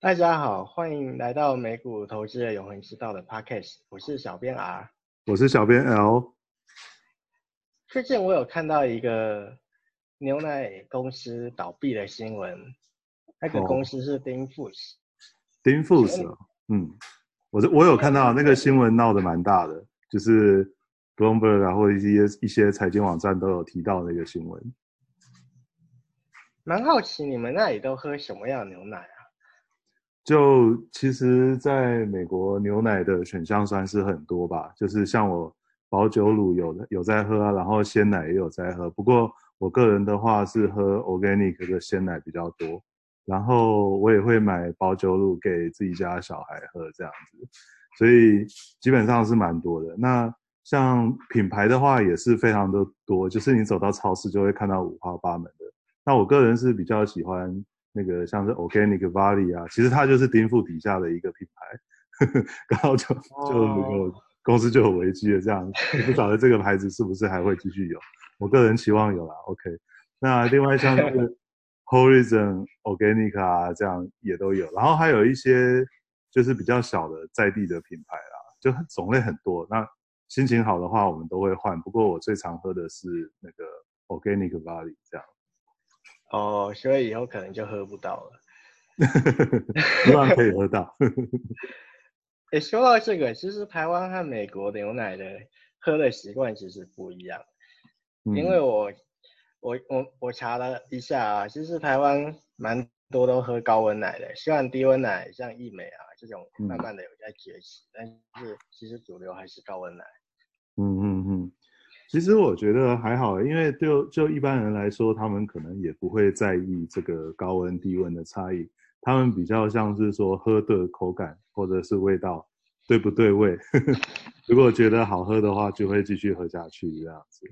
大家好，欢迎来到美股投资的永恒之道的 Podcast，我是小编 R，我是小编 L。最近我有看到一个牛奶公司倒闭的新闻，那个公司是丁富士。丁富士，嗯，我我有看到那个新闻闹得蛮大的，就是 Bloomberg 啊，或者一些一些财经网站都有提到那个新闻。蛮好奇你们那里都喝什么样的牛奶啊？就其实，在美国牛奶的选项算是很多吧，就是像我保酒乳有有在喝啊，然后鲜奶也有在喝。不过我个人的话是喝 organic 的鲜奶比较多，然后我也会买保酒乳给自己家小孩喝这样子，所以基本上是蛮多的。那像品牌的话也是非常的多，就是你走到超市就会看到五花八门的。那我个人是比较喜欢。那个像是 Organic Valley 啊，其实它就是丁富底下的一个品牌，呵呵，刚好就就那个公司就有危机了，这样不晓得这个牌子是不是还会继续有？我个人期望有啦。OK，那另外像是 Horizon Organic 啊，这样也都有，然后还有一些就是比较小的在地的品牌啦，就种类很多。那心情好的话，我们都会换。不过我最常喝的是那个 Organic Valley 这样。哦，所以以后可能就喝不到了。希望可以喝到。哎，说到这个，其实台湾和美国牛奶的喝的习惯其实不一样。嗯、因为我我我我查了一下啊，其实台湾蛮多都喝高温奶的，虽然低温奶像益美啊这种慢慢的有在崛起，嗯、但是其实主流还是高温奶。嗯嗯嗯。其实我觉得还好，因为就就一般人来说，他们可能也不会在意这个高温低温的差异，他们比较像是说喝的口感或者是味道对不对味，如果觉得好喝的话，就会继续喝下去这样子。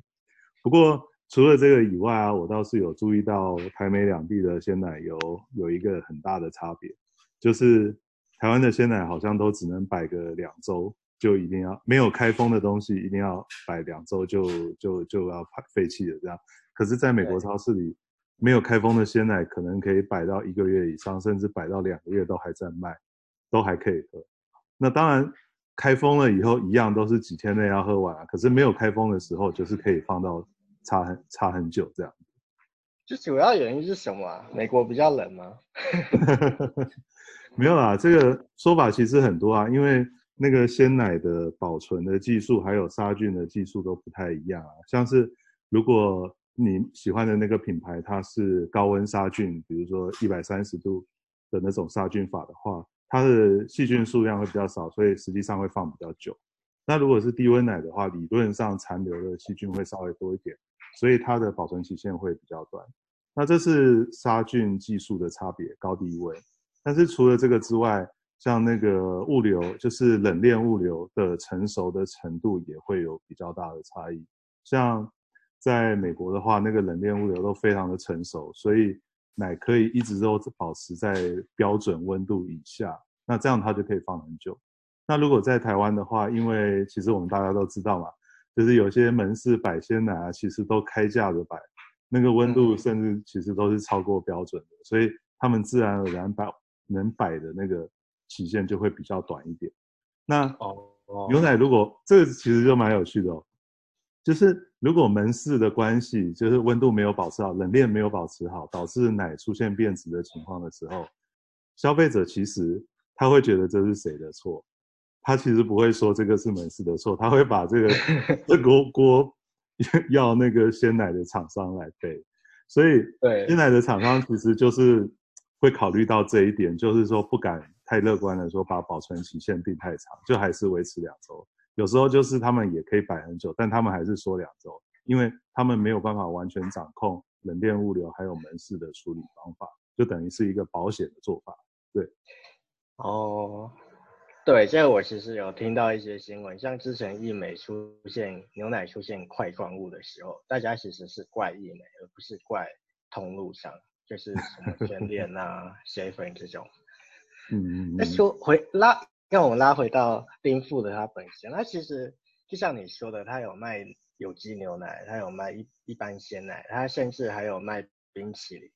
不过除了这个以外啊，我倒是有注意到台美两地的鲜奶油有一个很大的差别，就是台湾的鲜奶好像都只能摆个两周。就一定要没有开封的东西，一定要摆两周就就就要废弃了这样。可是，在美国超市里，没有开封的鲜奶可能可以摆到一个月以上，甚至摆到两个月都还在卖，都还可以喝。那当然，开封了以后一样都是几天内要喝完啊。可是没有开封的时候，就是可以放到差很差很久这样。就主要原因是什么啊？美国比较冷吗？没有啦，这个说法其实很多啊，因为。那个鲜奶的保存的技术，还有杀菌的技术都不太一样啊。像是如果你喜欢的那个品牌，它是高温杀菌，比如说一百三十度的那种杀菌法的话，它的细菌数量会比较少，所以实际上会放比较久。那如果是低温奶的话，理论上残留的细菌会稍微多一点，所以它的保存期限会比较短。那这是杀菌技术的差别，高低温。但是除了这个之外，像那个物流，就是冷链物流的成熟的程度也会有比较大的差异。像在美国的话，那个冷链物流都非常的成熟，所以奶可以一直都保持在标准温度以下，那这样它就可以放很久。那如果在台湾的话，因为其实我们大家都知道嘛，就是有些门市摆鲜奶啊，其实都开架的摆，那个温度甚至其实都是超过标准的，所以他们自然而然摆能摆的那个。期限就会比较短一点。那哦，牛奶如果这个其实就蛮有趣的哦，就是如果门市的关系，就是温度没有保持好，冷链没有保持好，导致奶出现变质的情况的时候，消费者其实他会觉得这是谁的错？他其实不会说这个是门市的错，他会把这个 这锅锅要那个鲜奶的厂商来背。所以，对鲜奶的厂商其实就是会考虑到这一点，就是说不敢。太乐观了，说把保存期限定太长，就还是维持两周。有时候就是他们也可以摆很久，但他们还是说两周，因为他们没有办法完全掌控冷链物流还有门市的处理方法，就等于是一个保险的做法。对，哦，对，这个我其实有听到一些新闻，像之前义美出现牛奶出现块状物的时候，大家其实是怪义美，而不是怪通路商，就是什么 全联啊、seven 这种。嗯嗯，那说回拉，让我们拉回到丁富的它本身，它其实就像你说的，它有卖有机牛奶，它有卖一一般鲜奶，它甚至还有卖冰淇淋。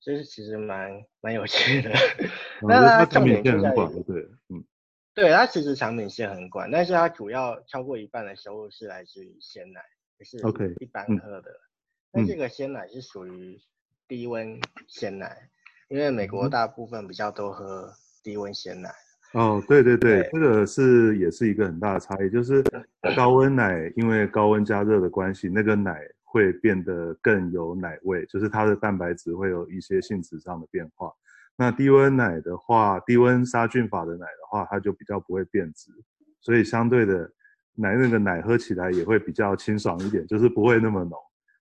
就是其实蛮蛮有趣的。那它重点就在于，对，嗯，对，它其实产品线很广，但是它主要超过一半的收入是来自于鲜奶，就是 OK 一般喝的。那、嗯、这个鲜奶是属于低温鲜奶，因为美国大部分比较多喝低温鲜奶。哦，对对对，对这个是也是一个很大的差异，就是高温奶因为高温加热的关系，那个奶会变得更有奶味，就是它的蛋白质会有一些性质上的变化。那低温奶的话，低温杀菌法的奶的话，它就比较不会变质，所以相对的奶那个奶喝起来也会比较清爽一点，就是不会那么浓。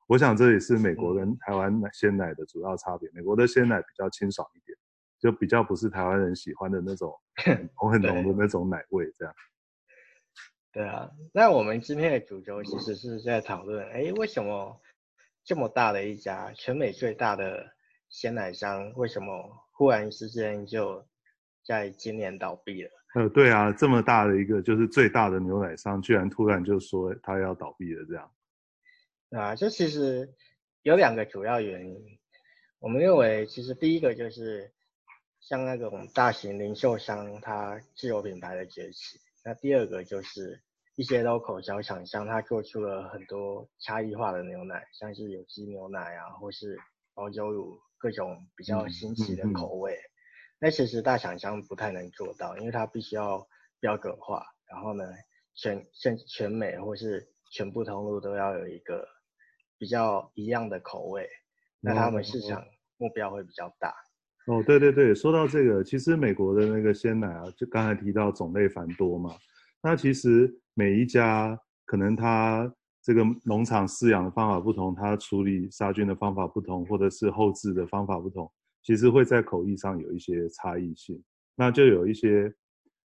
我想这也是美国跟台湾奶鲜奶的主要差别，美国的鲜奶比较清爽一点。就比较不是台湾人喜欢的那种 很浓很浓的那种奶味，这样。对啊，那我们今天的主轴其实是在讨论，哎，为什么这么大的一家全美最大的鲜奶商，为什么忽然之间就在今年倒闭了？呃，对啊，这么大的一个就是最大的牛奶商，居然突然就说他要倒闭了，这样。啊，这其实有两个主要原因，我们认为其实第一个就是。像那种大型零售商，它自有品牌的崛起。那第二个就是一些 local 小厂商，它做出了很多差异化的牛奶，像是有机牛奶啊，或是保酒乳，各种比较新奇的口味。嗯嗯嗯、那其实大厂商不太能做到，因为它必须要标准化，然后呢，全全全美或是全部通路都要有一个比较一样的口味，那他们市场目标会比较大。哦，对对对，说到这个，其实美国的那个鲜奶啊，就刚才提到种类繁多嘛。那其实每一家可能它这个农场饲养的方法不同，它处理杀菌的方法不同，或者是后置的方法不同，其实会在口译上有一些差异性。那就有一些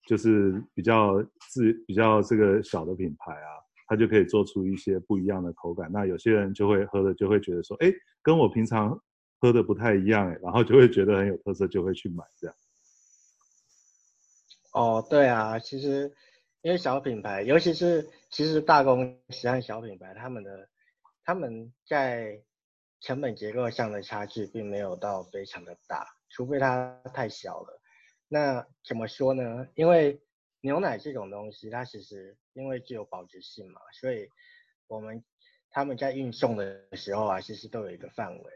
就是比较自比较这个小的品牌啊，它就可以做出一些不一样的口感。那有些人就会喝的就会觉得说，哎，跟我平常。喝的不太一样哎，然后就会觉得很有特色，就会去买这样。哦，对啊，其实因为小品牌，尤其是其实大公司和小品牌，他们的他们在成本结构上的差距并没有到非常的大，除非它太小了。那怎么说呢？因为牛奶这种东西，它其实因为具有保值性嘛，所以我们他们在运送的时候啊，其实都有一个范围。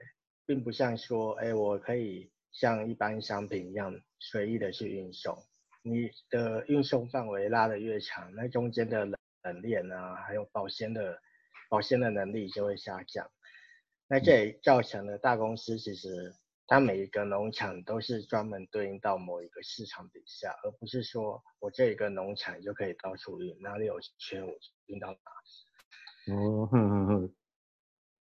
并不像说，哎，我可以像一般商品一样随意的去运送。你的运送范围拉得越长，那中间的冷冷链啊，还有保鲜的保鲜的能力就会下降。那这也造成了大公司其实它每一个农场都是专门对应到某一个市场底下，而不是说我这一个农场就可以到处运，哪里有缺我运到哪里。哦，哼哼哼。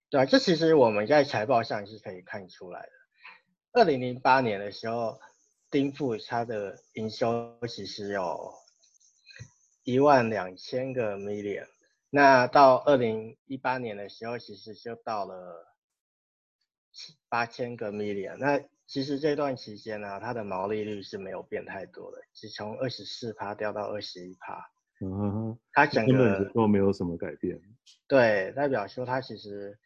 对啊，这其实我们在财报上是可以看出来的。二零零八年的时候，丁富它的营收其实有一万两千个 million，那到二零一八年的时候，其实就到了八千个 million。那其实这段期间呢，它的毛利率是没有变太多的，只从二十四趴掉到二十一趴。嗯哼，它整个都没有什么改变。对，代表说它其实。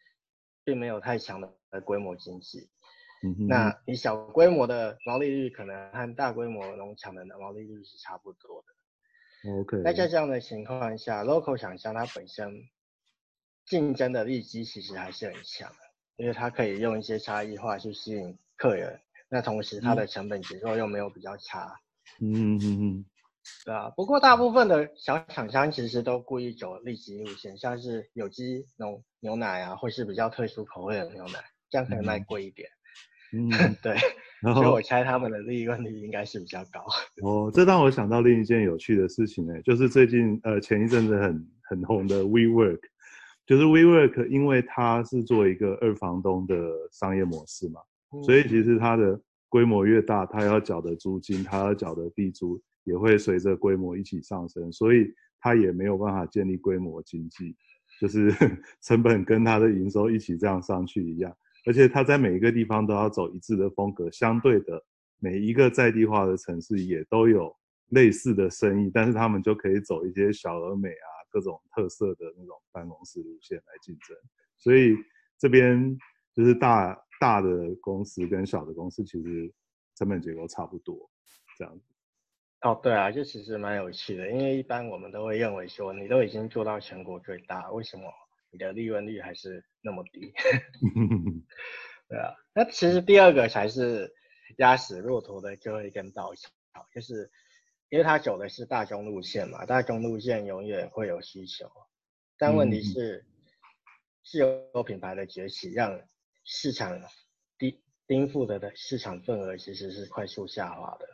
并没有太强的规模经济，嗯哼，那你小规模的毛利率可能和大规模农场的毛利率是差不多的。OK，那在这样的情况下，local 厂商它本身竞争的利基其实还是很强的，因为它可以用一些差异化去吸引客人，那同时它的成本结构又没有比较差。嗯嗯嗯。对啊，不过大部分的小厂商其实都故意走利基路线，像是有机牛牛奶啊，或是比较特殊口味的牛奶，这样可能卖贵一点。嗯，对，所以我猜他们的利润率应该是比较高。哦，这让我想到另一件有趣的事情呢，就是最近呃前一阵子很很红的 WeWork，就是 WeWork，因为它是做一个二房东的商业模式嘛，嗯，所以其实它的规模越大，它要缴的租金，它要缴的地租。也会随着规模一起上升，所以它也没有办法建立规模经济，就是 成本跟它的营收一起这样上去一样。而且它在每一个地方都要走一致的风格，相对的每一个在地化的城市也都有类似的生意，但是他们就可以走一些小而美啊，各种特色的那种办公室路线来竞争。所以这边就是大大的公司跟小的公司其实成本结构差不多，这样子。哦，对啊，这其实蛮有趣的，因为一般我们都会认为说，你都已经做到全国最大，为什么你的利润率还是那么低？对啊，那其实第二个才是压死骆驼的最后一根稻草，就是因为它走的是大众路线嘛，大众路线永远会有需求，但问题是，自由品牌的崛起让市场低丁富的的市场份额其实是快速下滑的。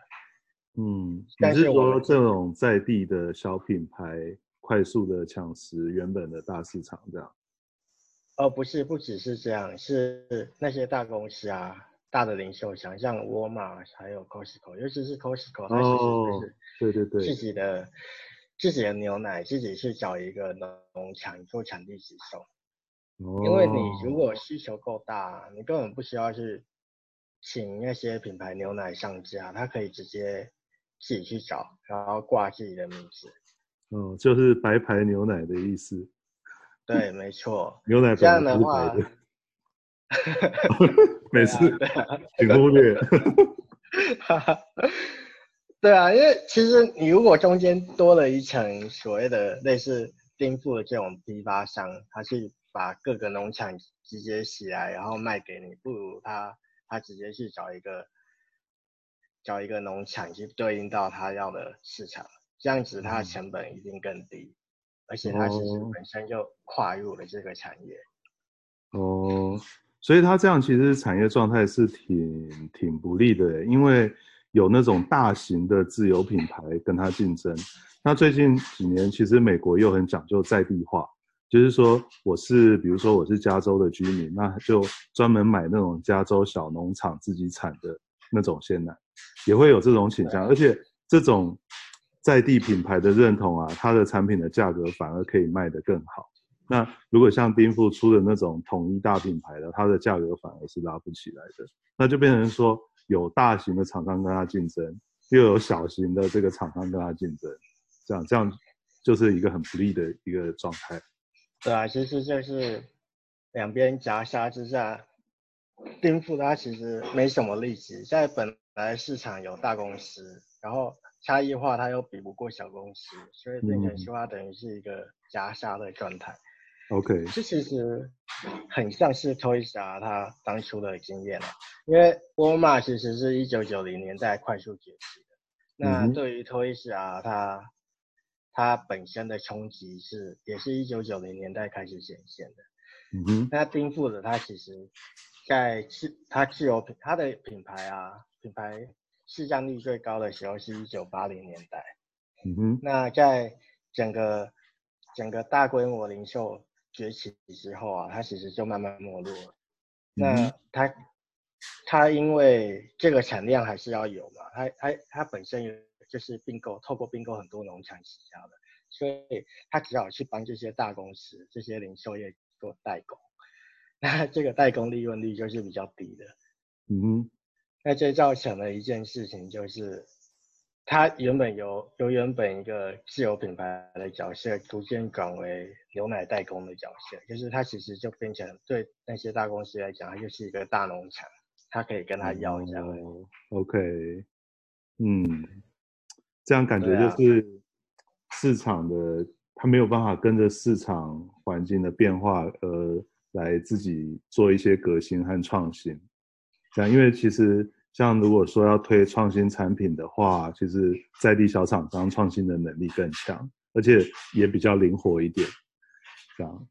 嗯，但是说这种在地的小品牌快速的抢食原本的大市场这样？哦，不是，不只是这样，是那些大公司啊，大的零售商，像沃尔玛还有 Costco，尤其是 Costco，它其实是对对对，自己的、哦、自己的牛奶，自己去找一个农场做产地直送。哦，因为你如果需求够大，你根本不需要去请那些品牌牛奶上架，它可以直接。自己去找，然后挂自己的名字。哦，就是白牌牛奶的意思。对，没错。牛奶这样的话，每次请忽略。对啊，因为其实你如果中间多了一层所谓的类似丁富的这种批发商，他去把各个农场直接起来，然后卖给你，不如他他直接去找一个。找一个农场去对应到他要的市场，这样子它的成本一定更低，嗯、而且它其实本身就跨入了这个产业。哦，所以它这样其实产业状态是挺挺不利的，因为有那种大型的自有品牌跟它竞争。那最近几年其实美国又很讲究在地化，就是说我是比如说我是加州的居民，那就专门买那种加州小农场自己产的那种鲜奶。也会有这种倾向，而且这种在地品牌的认同啊，它的产品的价格反而可以卖得更好。那如果像丁富出的那种统一大品牌的，它的价格反而是拉不起来的。那就变成说，有大型的厂商跟他竞争，又有小型的这个厂商跟他竞争，这样这样就是一个很不利的一个状态。对啊，其实就是两边夹杀之下，颠覆它其实没什么利息，在本。来市场有大公司，然后差异化它又比不过小公司，所以变成说它等于是一个夹杀的状态。OK，这其实很像是 Toys R 它当初的经验了，因为沃尔玛其实是一九九零年代快速崛起的，那对于 Toys R 它它本身的冲击是也是一九九零年代开始显现的。嗯哼，那丁富的它其实在自它自有品它的品牌啊。品牌市占率最高的时候是一九八零年代，嗯哼，那在整个整个大规模零售崛起之后啊，它其实就慢慢没落了。嗯、那它它因为这个产量还是要有嘛，它它它本身就是并购，透过并购很多农场起家的，所以它只好去帮这些大公司、这些零售业做代工，那这个代工利润率就是比较低的，嗯哼。那这造成了一件事情，就是它原本由由原本一个自有品牌的角色，逐渐转为牛奶代工的角色，就是它其实就变成对那些大公司来讲，它就是一个大农场，它可以跟他要一下。哦，OK，嗯，这样感觉就是市场的它没有办法跟着市场环境的变化，而来自己做一些革新和创新。这样，因为其实。像如果说要推创新产品的话，其实在地小厂商创新的能力更强，而且也比较灵活一点。这样，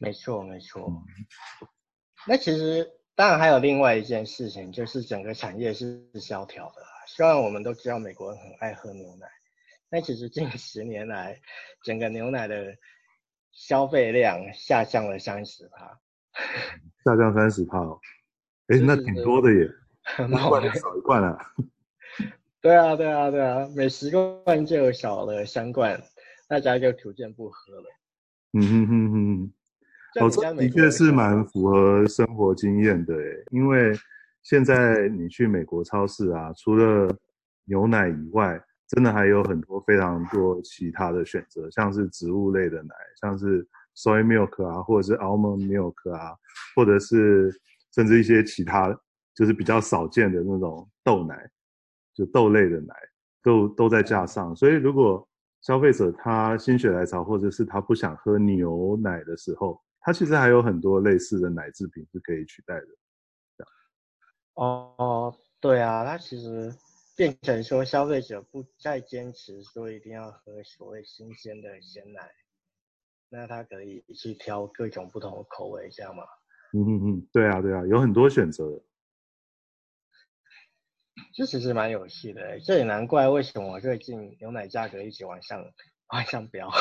没错没错。嗯、那其实当然还有另外一件事情，就是整个产业是萧条的。虽然我们都知道美国人很爱喝牛奶，但其实近十年来，整个牛奶的消费量下降了三十趴。下降三十趴哦，哎，那挺多的耶。一罐就少一罐了，对啊，对啊，对啊，每十罐就有少了三罐，大家就逐渐不喝了。嗯哼哼哼，哦，这的确是蛮符合生活经验的诶，因为现在你去美国超市啊，除了牛奶以外，真的还有很多非常多其他的选择，像是植物类的奶，像是 soy milk 啊，或者是 almond milk 啊，或者是。甚至一些其他就是比较少见的那种豆奶，就豆类的奶，都都在架上。所以如果消费者他心血来潮，或者是他不想喝牛奶的时候，他其实还有很多类似的奶制品是可以取代的。哦，对啊，他其实变成说消费者不再坚持说一定要喝所谓新鲜的鲜奶，那他可以去挑各种不同的口味，这样吗？嗯嗯嗯，对啊对啊，有很多选择。这其实蛮有趣的，这也难怪为什么最近牛奶价格一直往上往上飙。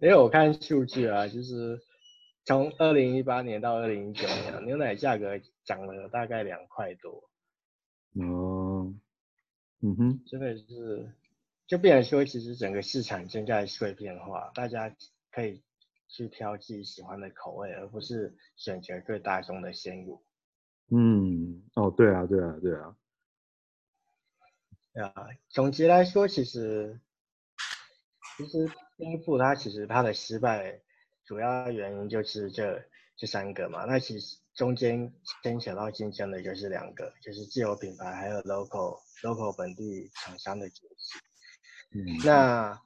因为我看数据啊，就是。从二零一八年到二零一九年，牛奶价格涨了大概两块多。哦，嗯哼，真的是，就变成说，其实整个市场正在碎片化，大家可以去挑自己喜欢的口味，而不是选择最大众的鲜乳。嗯，哦，对啊，对啊，对啊。对啊，总结来说，其实，其实丁富它其实它的失败。主要原因就是这这三个嘛，那其实中间牵扯到竞争的就是两个，就是自有品牌还有 local local 本地厂商的崛起。嗯，那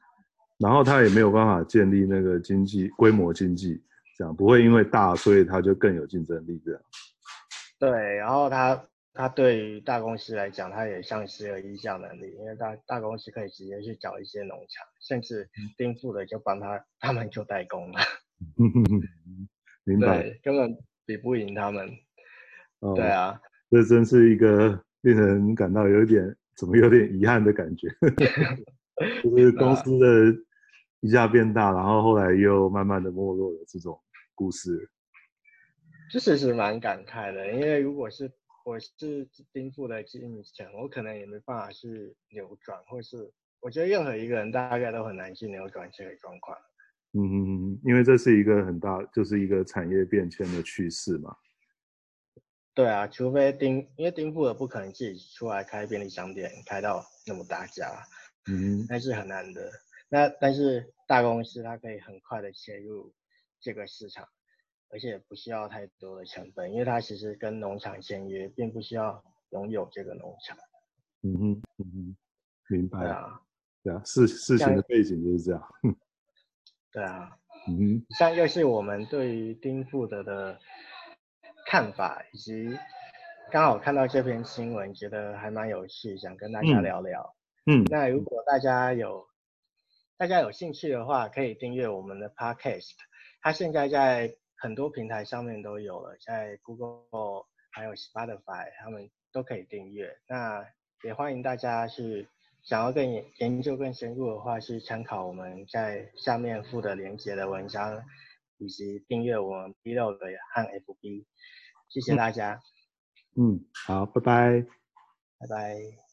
然后它也没有办法建立那个经济规模经济，这样不会因为大所以它就更有竞争力这样。对，然后他他对于大公司来讲，他也丧失了议价能力，因为大大公司可以直接去找一些农场，甚至丁富的就帮他他们就代工了。明白，根本比不赢他们。哦，对啊，这真是一个令人感到有点怎么有点遗憾的感觉。就是公司的一下变大，然后后来又慢慢的没落的这种故事。这其实蛮感慨的，因为如果是我是丁富的经营层，我可能也没办法去扭转，或是我觉得任何一个人大概都很难去扭转这个状况。嗯嗯嗯，因为这是一个很大，就是一个产业变迁的趋势嘛。对啊，除非丁，因为丁富的不可能自己出来开便利商店，开到那么大家，嗯，那是很难的。那但是大公司它可以很快的切入这个市场，而且不需要太多的成本，因为它其实跟农场签约，并不需要拥有这个农场。嗯哼，嗯哼，明白啊。对啊，事事情的背景就是这样。对啊，嗯，以上就是我们对于丁富德的看法，以及刚好看到这篇新闻，觉得还蛮有趣，想跟大家聊聊。嗯，那如果大家有大家有兴趣的话，可以订阅我们的 Podcast，它现在在很多平台上面都有了，在 Google 还有 Spotify，他们都可以订阅。那也欢迎大家去。想要更研究更深入的话，去参考我们在下面附的连接的文章，以及订阅我们 Blog 和 FB。谢谢大家。嗯，好，拜拜。拜拜。